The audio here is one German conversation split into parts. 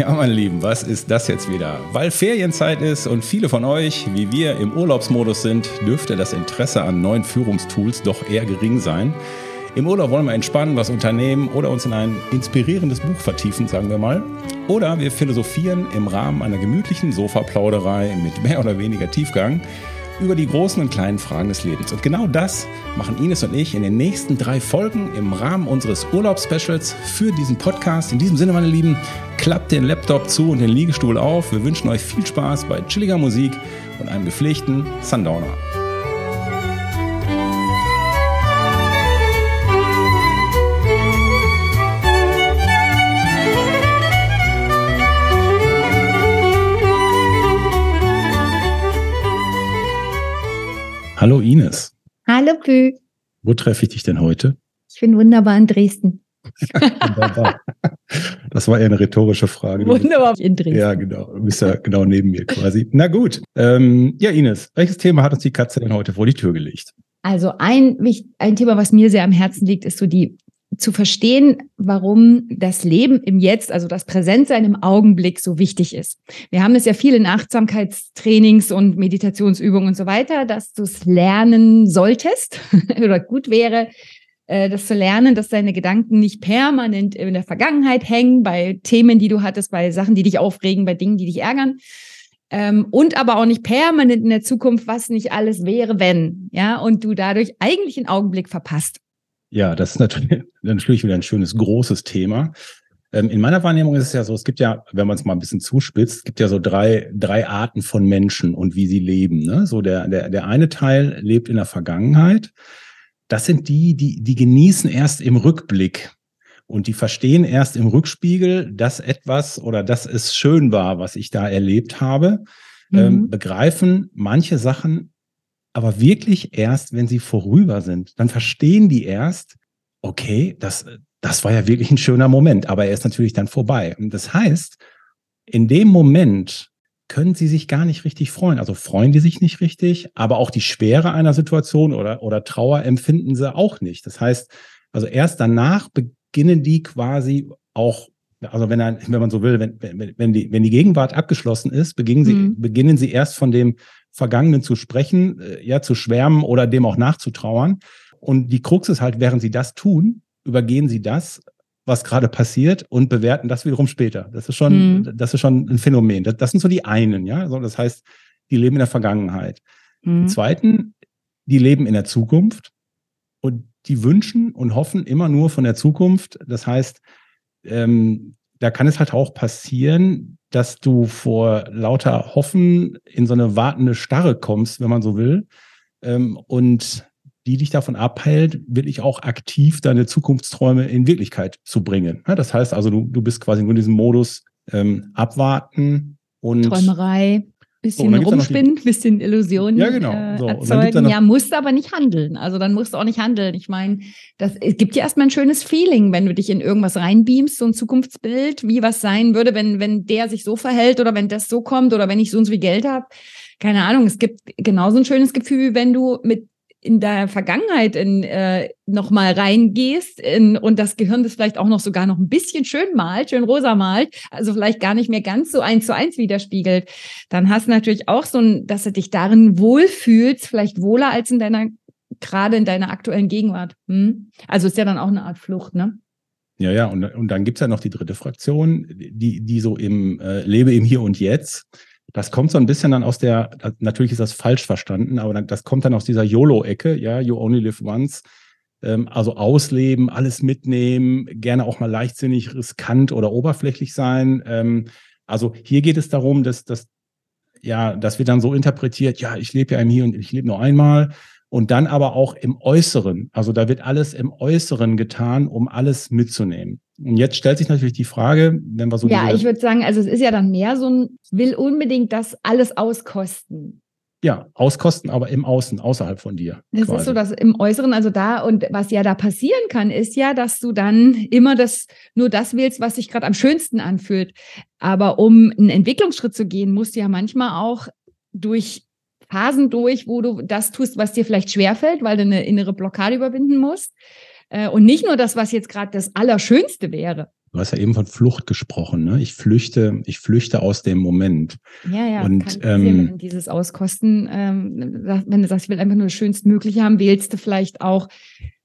Ja, meine Lieben, was ist das jetzt wieder? Weil Ferienzeit ist und viele von euch, wie wir, im Urlaubsmodus sind, dürfte das Interesse an neuen Führungstools doch eher gering sein. Im Urlaub wollen wir entspannen, was unternehmen oder uns in ein inspirierendes Buch vertiefen, sagen wir mal. Oder wir philosophieren im Rahmen einer gemütlichen Sofaplauderei mit mehr oder weniger Tiefgang über die großen und kleinen Fragen des Lebens. Und genau das machen Ines und ich in den nächsten drei Folgen im Rahmen unseres Urlaubsspecials für diesen Podcast. In diesem Sinne, meine Lieben, klappt den Laptop zu und den Liegestuhl auf. Wir wünschen euch viel Spaß bei chilliger Musik und einem gepflegten Sundowner. Hallo Ines. Hallo Pü. Wo treffe ich dich denn heute? Ich bin wunderbar in Dresden. wunderbar. Das war eher eine rhetorische Frage. Wunderbar in Dresden. Ja, genau. Du bist ja genau neben mir quasi. Na gut. Ähm, ja, Ines, welches Thema hat uns die Katze denn heute vor die Tür gelegt? Also ein, ein Thema, was mir sehr am Herzen liegt, ist so die zu verstehen, warum das Leben im Jetzt, also das Präsentsein im Augenblick so wichtig ist. Wir haben es ja viel in Achtsamkeitstrainings und Meditationsübungen und so weiter, dass du es lernen solltest oder gut wäre, äh, das zu lernen, dass deine Gedanken nicht permanent in der Vergangenheit hängen, bei Themen, die du hattest, bei Sachen, die dich aufregen, bei Dingen, die dich ärgern. Ähm, und aber auch nicht permanent in der Zukunft, was nicht alles wäre, wenn, ja, und du dadurch eigentlich einen Augenblick verpasst. Ja, das ist natürlich, natürlich wieder ein schönes, großes Thema. Ähm, in meiner Wahrnehmung ist es ja so, es gibt ja, wenn man es mal ein bisschen zuspitzt, es gibt ja so drei, drei Arten von Menschen und wie sie leben. Ne? So der, der, der eine Teil lebt in der Vergangenheit. Das sind die, die, die genießen erst im Rückblick und die verstehen erst im Rückspiegel, dass etwas oder dass es schön war, was ich da erlebt habe, ähm, mhm. ähm, begreifen manche Sachen aber wirklich erst, wenn sie vorüber sind. Dann verstehen die erst, okay, das, das war ja wirklich ein schöner Moment, aber er ist natürlich dann vorbei. Und das heißt, in dem Moment können sie sich gar nicht richtig freuen. Also freuen die sich nicht richtig, aber auch die Schwere einer Situation oder, oder Trauer empfinden sie auch nicht. Das heißt, also erst danach beginnen die quasi auch also wenn, ein, wenn man so will, wenn, wenn, wenn, die, wenn die Gegenwart abgeschlossen ist, beginnen sie, mhm. beginnen sie erst von dem Vergangenen zu sprechen, äh, ja, zu schwärmen oder dem auch nachzutrauern. Und die Krux ist halt, während sie das tun, übergehen sie das, was gerade passiert und bewerten das wiederum später. Das ist schon, mhm. das ist schon ein Phänomen. Das, das, sind so die einen, ja. So, das heißt, die leben in der Vergangenheit. Mhm. Die zweiten, die leben in der Zukunft und die wünschen und hoffen immer nur von der Zukunft. Das heißt, ähm, da kann es halt auch passieren, dass du vor lauter Hoffen in so eine wartende Starre kommst, wenn man so will, ähm, und die dich davon abhält, wirklich auch aktiv deine Zukunftsträume in Wirklichkeit zu bringen. Ja, das heißt also, du, du bist quasi nur in diesem Modus ähm, abwarten und Träumerei bisschen so, rumspinnen, bisschen Illusionen ja, genau. Äh, so, erzeugen. Ja, musst aber nicht handeln. Also dann musst du auch nicht handeln. Ich meine, das es gibt ja erstmal ein schönes Feeling, wenn du dich in irgendwas reinbeamst, so ein Zukunftsbild, wie was sein würde, wenn, wenn der sich so verhält oder wenn das so kommt oder wenn ich so und so viel Geld habe. Keine Ahnung, es gibt genauso ein schönes Gefühl, wenn du mit in der Vergangenheit in, äh, noch mal reingehst in, und das Gehirn das vielleicht auch noch sogar noch ein bisschen schön malt, schön rosa malt, also vielleicht gar nicht mehr ganz so eins zu eins widerspiegelt, dann hast du natürlich auch so ein, dass du dich darin wohlfühlst, vielleicht wohler als in deiner, gerade in deiner aktuellen Gegenwart. Hm? Also ist ja dann auch eine Art Flucht, ne? Ja, ja, und, und dann gibt's ja noch die dritte Fraktion, die, die so im äh, Lebe im Hier und Jetzt das kommt so ein bisschen dann aus der, natürlich ist das falsch verstanden, aber das kommt dann aus dieser YOLO-Ecke, ja, you only live once. Ähm, also ausleben, alles mitnehmen, gerne auch mal leichtsinnig, riskant oder oberflächlich sein. Ähm, also hier geht es darum, dass, dass, ja, dass wir dann so interpretiert, ja, ich lebe ja im Hier und ich lebe nur einmal. Und dann aber auch im Äußeren. Also da wird alles im Äußeren getan, um alles mitzunehmen. Und jetzt stellt sich natürlich die Frage, wenn wir so. Ja, ich würde sagen, also es ist ja dann mehr so ein, will unbedingt das alles auskosten. Ja, auskosten, aber im Außen, außerhalb von dir. Das quasi. ist so das im Äußeren, also da und was ja da passieren kann, ist ja, dass du dann immer das nur das wählst, was sich gerade am schönsten anfühlt. Aber um einen Entwicklungsschritt zu gehen, musst du ja manchmal auch durch Phasen durch, wo du das tust, was dir vielleicht schwerfällt, weil du eine innere Blockade überwinden musst. Äh, und nicht nur das, was jetzt gerade das Allerschönste wäre. Du hast ja eben von Flucht gesprochen, ne? Ich flüchte, ich flüchte aus dem Moment. Ja, ja. Und ähm, dieses Auskosten, ähm, wenn du sagst, ich will einfach nur das Schönstmögliche haben, wählst du vielleicht auch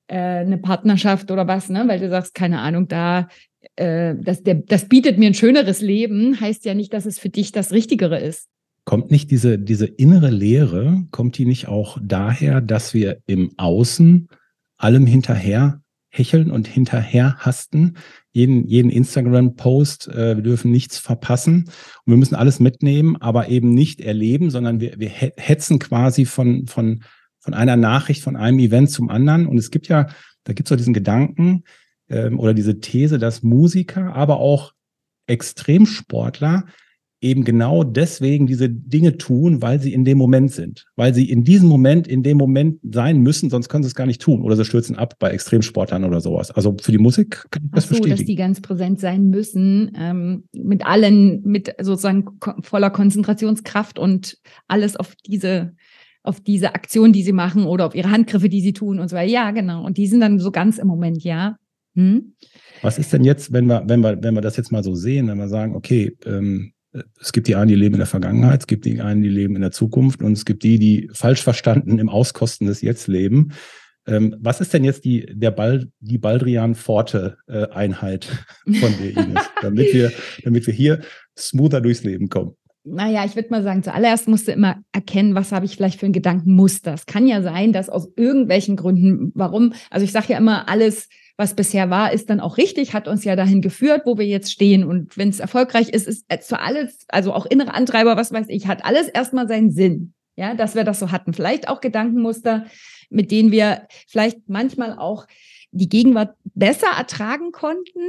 äh, eine Partnerschaft oder was, ne? Weil du sagst, keine Ahnung, da äh, das, der, das bietet mir ein schöneres Leben, heißt ja nicht, dass es für dich das Richtigere ist. Kommt nicht diese, diese innere Leere, kommt die nicht auch daher, dass wir im Außen allem hinterher hecheln und hinterher hasten? Jeden, jeden Instagram-Post, äh, wir dürfen nichts verpassen und wir müssen alles mitnehmen, aber eben nicht erleben, sondern wir, wir hetzen quasi von, von, von einer Nachricht, von einem Event zum anderen. Und es gibt ja, da gibt es so diesen Gedanken ähm, oder diese These, dass Musiker, aber auch Extremsportler eben genau deswegen diese Dinge tun, weil sie in dem Moment sind. Weil sie in diesem Moment, in dem Moment sein müssen, sonst können sie es gar nicht tun. Oder sie stürzen ab bei Extremsportlern oder sowas. Also für die Musik kann ich das Ach so, bestätigen. dass die ganz präsent sein müssen, ähm, mit allen, mit sozusagen voller Konzentrationskraft und alles auf diese auf diese Aktion, die sie machen oder auf ihre Handgriffe, die sie tun und so weiter. Ja, genau. Und die sind dann so ganz im Moment, ja. Hm? Was ist denn jetzt, wenn wir, wenn wir, wenn wir das jetzt mal so sehen, wenn wir sagen, okay, ähm, es gibt die einen, die leben in der Vergangenheit, es gibt die einen, die leben in der Zukunft und es gibt die, die falsch verstanden im Auskosten des Jetzt leben. Ähm, was ist denn jetzt die, der Ball, die Baldrian-Forte-Einheit von dir, Ines, damit wir, damit wir hier smoother durchs Leben kommen? Naja, ich würde mal sagen, zuallererst musst du immer erkennen, was habe ich vielleicht für ein Gedankenmuster. Es kann ja sein, dass aus irgendwelchen Gründen, warum, also ich sage ja immer, alles was bisher war, ist dann auch richtig, hat uns ja dahin geführt, wo wir jetzt stehen. Und wenn es erfolgreich ist, ist für alles, also auch innere Antreiber, was weiß ich, hat alles erstmal seinen Sinn. Ja, dass wir das so hatten. Vielleicht auch Gedankenmuster, mit denen wir vielleicht manchmal auch die Gegenwart besser ertragen konnten,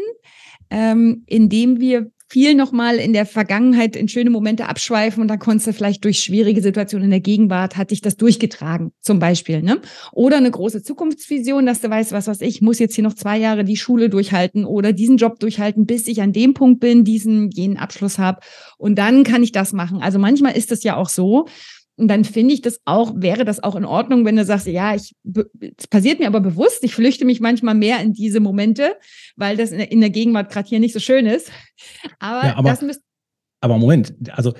ähm, indem wir viel nochmal in der Vergangenheit in schöne Momente abschweifen und dann konntest du vielleicht durch schwierige Situationen in der Gegenwart, hat dich das durchgetragen, zum Beispiel. Ne? Oder eine große Zukunftsvision, dass du weißt, was was ich muss jetzt hier noch zwei Jahre die Schule durchhalten oder diesen Job durchhalten, bis ich an dem Punkt bin, diesen, jenen Abschluss habe. Und dann kann ich das machen. Also manchmal ist es ja auch so, und dann finde ich das auch, wäre das auch in Ordnung, wenn du sagst, ja, ich, es passiert mir aber bewusst, ich flüchte mich manchmal mehr in diese Momente, weil das in der, in der Gegenwart gerade hier nicht so schön ist. Aber, ja, aber das müsste. Aber Moment, also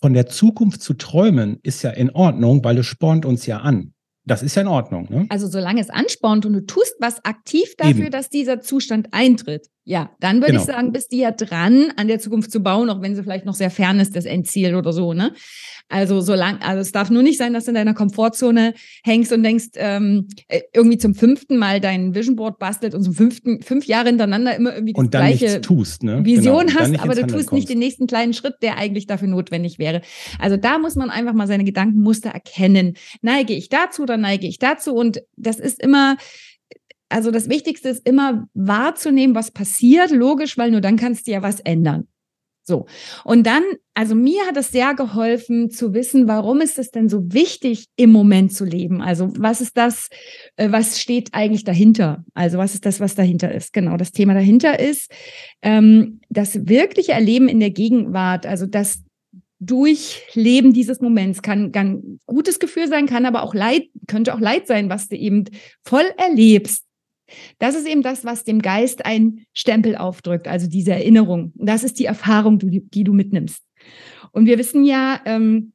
von der Zukunft zu träumen ist ja in Ordnung, weil es spornt uns ja an. Das ist ja in Ordnung. Ne? Also solange es anspornt und du tust was aktiv dafür, Eben. dass dieser Zustand eintritt, ja, dann würde genau. ich sagen, bist du ja dran, an der Zukunft zu bauen, auch wenn sie vielleicht noch sehr fern ist, das Endziel oder so, ne? Also solange, also es darf nur nicht sein, dass du in deiner Komfortzone hängst und denkst, ähm, äh, irgendwie zum fünften Mal dein Vision Board bastelt und zum fünften, fünf Jahre hintereinander immer irgendwie die gleiche tust, ne? Vision genau. hast, aber du tust kommst. nicht den nächsten kleinen Schritt, der eigentlich dafür notwendig wäre. Also da muss man einfach mal seine Gedankenmuster erkennen. Neige ich dazu oder neige ich dazu? Und das ist immer, also das Wichtigste ist immer wahrzunehmen, was passiert, logisch, weil nur dann kannst du ja was ändern. So. Und dann, also mir hat es sehr geholfen zu wissen, warum ist es denn so wichtig, im Moment zu leben? Also was ist das, äh, was steht eigentlich dahinter? Also was ist das, was dahinter ist? Genau, das Thema dahinter ist ähm, das wirkliche Erleben in der Gegenwart, also das Durchleben dieses Moments kann ein gutes Gefühl sein, kann aber auch Leid, könnte auch Leid sein, was du eben voll erlebst. Das ist eben das, was dem Geist ein Stempel aufdrückt, also diese Erinnerung. Das ist die Erfahrung, die, die du mitnimmst. Und wir wissen ja, ähm,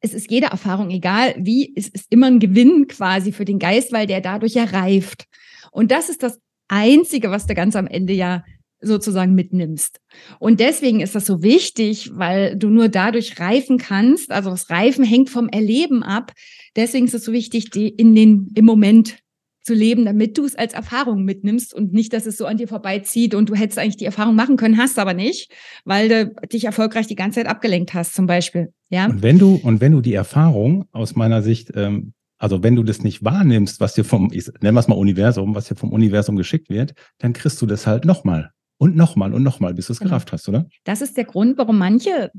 es ist jede Erfahrung, egal wie, es ist immer ein Gewinn quasi für den Geist, weil der dadurch ja reift. Und das ist das Einzige, was du ganz am Ende ja sozusagen mitnimmst. Und deswegen ist das so wichtig, weil du nur dadurch reifen kannst. Also das Reifen hängt vom Erleben ab. Deswegen ist es so wichtig, die in den, im Moment zu leben, damit du es als Erfahrung mitnimmst und nicht, dass es so an dir vorbeizieht und du hättest eigentlich die Erfahrung machen können, hast aber nicht, weil du dich erfolgreich die ganze Zeit abgelenkt hast, zum Beispiel. Ja. Und wenn du, und wenn du die Erfahrung aus meiner Sicht, ähm, also wenn du das nicht wahrnimmst, was dir vom, ich, nennen wir es mal Universum, was dir vom Universum geschickt wird, dann kriegst du das halt nochmal. und nochmal und nochmal, bis du es genau. gerafft hast, oder? Das ist der Grund, warum manche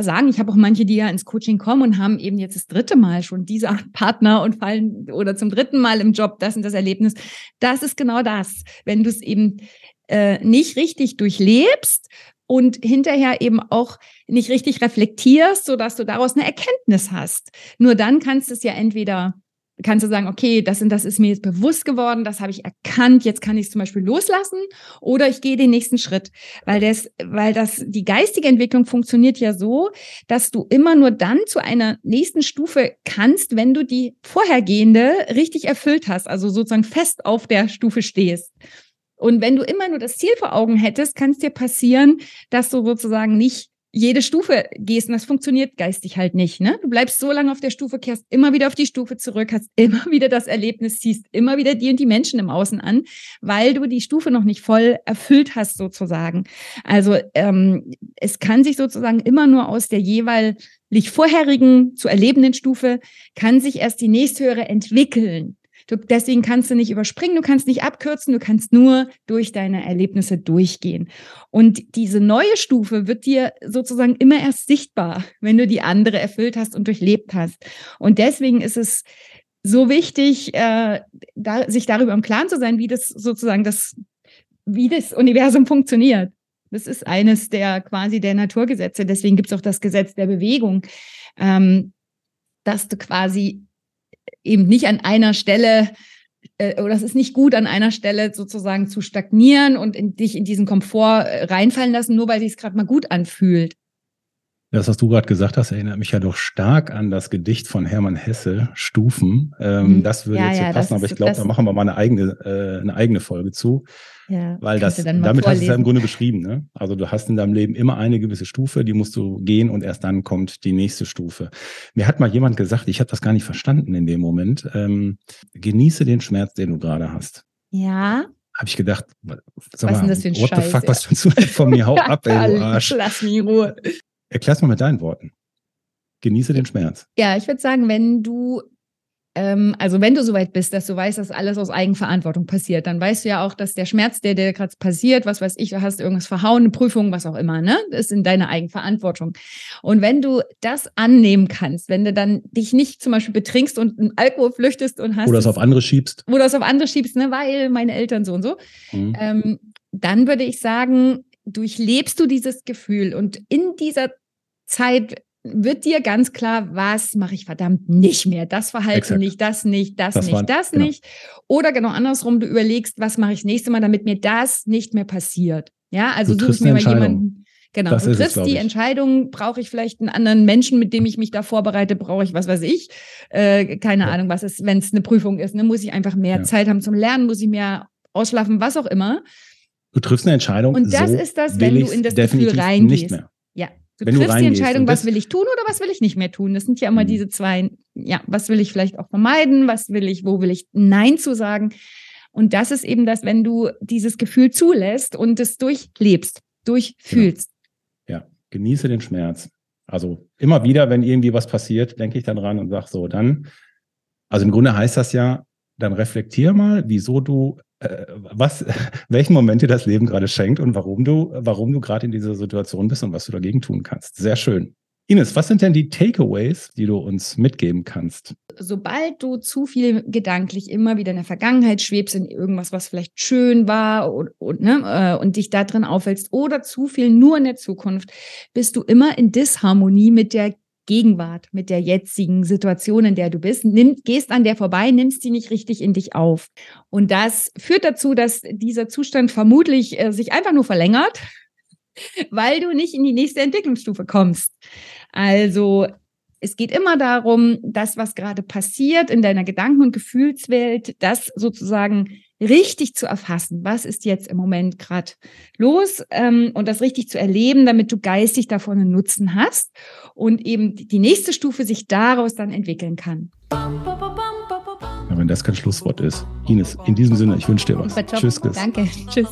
sagen, ich habe auch manche, die ja ins Coaching kommen und haben eben jetzt das dritte Mal schon diese Art Partner und fallen oder zum dritten Mal im Job das und das Erlebnis. Das ist genau das. Wenn du es eben äh, nicht richtig durchlebst und hinterher eben auch nicht richtig reflektierst, sodass du daraus eine Erkenntnis hast. Nur dann kannst du es ja entweder kannst du sagen, okay, das und das ist mir jetzt bewusst geworden, das habe ich erkannt, jetzt kann ich es zum Beispiel loslassen oder ich gehe den nächsten Schritt, weil das, weil das, die geistige Entwicklung funktioniert ja so, dass du immer nur dann zu einer nächsten Stufe kannst, wenn du die vorhergehende richtig erfüllt hast, also sozusagen fest auf der Stufe stehst. Und wenn du immer nur das Ziel vor Augen hättest, kann es dir passieren, dass du sozusagen nicht jede Stufe gehst und das funktioniert geistig halt nicht. Ne? Du bleibst so lange auf der Stufe, kehrst immer wieder auf die Stufe zurück, hast immer wieder das Erlebnis, ziehst immer wieder die und die Menschen im Außen an, weil du die Stufe noch nicht voll erfüllt hast sozusagen. Also ähm, es kann sich sozusagen immer nur aus der jeweilig vorherigen zu erlebenden Stufe, kann sich erst die nächsthöhere entwickeln. Du, deswegen kannst du nicht überspringen, du kannst nicht abkürzen, du kannst nur durch deine Erlebnisse durchgehen. Und diese neue Stufe wird dir sozusagen immer erst sichtbar, wenn du die andere erfüllt hast und durchlebt hast. Und deswegen ist es so wichtig, äh, da, sich darüber im Klaren zu sein, wie das sozusagen das, wie das Universum funktioniert. Das ist eines der quasi der Naturgesetze. Deswegen gibt es auch das Gesetz der Bewegung, ähm, dass du quasi eben nicht an einer Stelle äh, oder es ist nicht gut, an einer Stelle sozusagen zu stagnieren und in, dich in diesen Komfort äh, reinfallen lassen, nur weil sich es gerade mal gut anfühlt. Das, was du gerade gesagt hast, erinnert mich ja doch stark an das Gedicht von Hermann Hesse, Stufen. Ähm, mhm. Das würde ja, jetzt hier ja, passen, aber ich glaube, da machen wir mal eine eigene, äh, eine eigene Folge zu. Ja, weil das, damit vorlesen. hast du es ja im Grunde beschrieben. Ne? Also du hast in deinem Leben immer eine gewisse Stufe, die musst du gehen und erst dann kommt die nächste Stufe. Mir hat mal jemand gesagt, ich habe das gar nicht verstanden in dem Moment, ähm, genieße den Schmerz, den du gerade hast. Ja. Habe ich gedacht, sag was mal, ist denn das für ein what Scheiß, the fuck, was tust du von mir? Hau ab, ey, du Arsch. Lass mich in Ruhe. Erklär's mal mit deinen Worten. Genieße den Schmerz. Ja, ich würde sagen, wenn du, ähm, also wenn du soweit bist, dass du weißt, dass alles aus Eigenverantwortung passiert, dann weißt du ja auch, dass der Schmerz, der dir gerade passiert, was weiß ich, du hast irgendwas verhauen, eine Prüfung, was auch immer, ne, das ist in deiner Eigenverantwortung. Und wenn du das annehmen kannst, wenn du dann dich nicht zum Beispiel betrinkst und einen Alkohol flüchtest und hast. Oder es auf andere schiebst. Oder es auf andere schiebst, ne, weil meine Eltern so und so, mhm. ähm, dann würde ich sagen, durchlebst du dieses Gefühl und in dieser Zeit wird dir ganz klar, was mache ich verdammt nicht mehr. Das Verhalten Exakt. nicht, das nicht, das, das nicht, war, das genau. nicht. Oder genau andersrum, du überlegst, was mache ich das nächste Mal, damit mir das nicht mehr passiert. Ja, also suche ich mir mal jemanden. Genau, das du triffst es, die. Entscheidung, brauche ich vielleicht einen anderen Menschen, mit dem ich mich da vorbereite, brauche ich, was weiß ich, äh, keine ja. Ahnung, was ist, wenn es eine Prüfung ist, ne, muss ich einfach mehr ja. Zeit haben zum Lernen, muss ich mehr ausschlafen, was auch immer. Du triffst eine Entscheidung. Und das so ist das, wenn du in das Gefühl reingehst. Ja. Du wenn triffst du die Entscheidung, was will ich tun oder was will ich nicht mehr tun. Das sind ja immer mhm. diese zwei, ja, was will ich vielleicht auch vermeiden, was will ich, wo will ich Nein zu sagen. Und das ist eben das, wenn du dieses Gefühl zulässt und es durchlebst, durchfühlst. Genau. Ja, genieße den Schmerz. Also immer wieder, wenn irgendwie was passiert, denke ich dann dran und sage so, dann, also im Grunde heißt das ja, dann reflektier mal, wieso du was, welchen Moment dir das Leben gerade schenkt und warum du, warum du gerade in dieser Situation bist und was du dagegen tun kannst. Sehr schön. Ines, was sind denn die Takeaways, die du uns mitgeben kannst? Sobald du zu viel gedanklich immer wieder in der Vergangenheit schwebst, in irgendwas, was vielleicht schön war und, und, ne, äh, und dich da drin aufhältst oder zu viel nur in der Zukunft, bist du immer in Disharmonie mit der Gegenwart, mit der jetzigen Situation, in der du bist, nimm, gehst an der vorbei, nimmst sie nicht richtig in dich auf. Und das führt dazu, dass dieser Zustand vermutlich äh, sich einfach nur verlängert, weil du nicht in die nächste Entwicklungsstufe kommst. Also es geht immer darum, das, was gerade passiert in deiner Gedanken- und Gefühlswelt, das sozusagen richtig zu erfassen. Was ist jetzt im Moment gerade los ähm, und das richtig zu erleben, damit du geistig davon einen Nutzen hast und eben die nächste Stufe sich daraus dann entwickeln kann. Ja, wenn das kein Schlusswort ist. Ines, in diesem Sinne, ich wünsche dir was. Tschüss, Chris. Danke. Tschüss.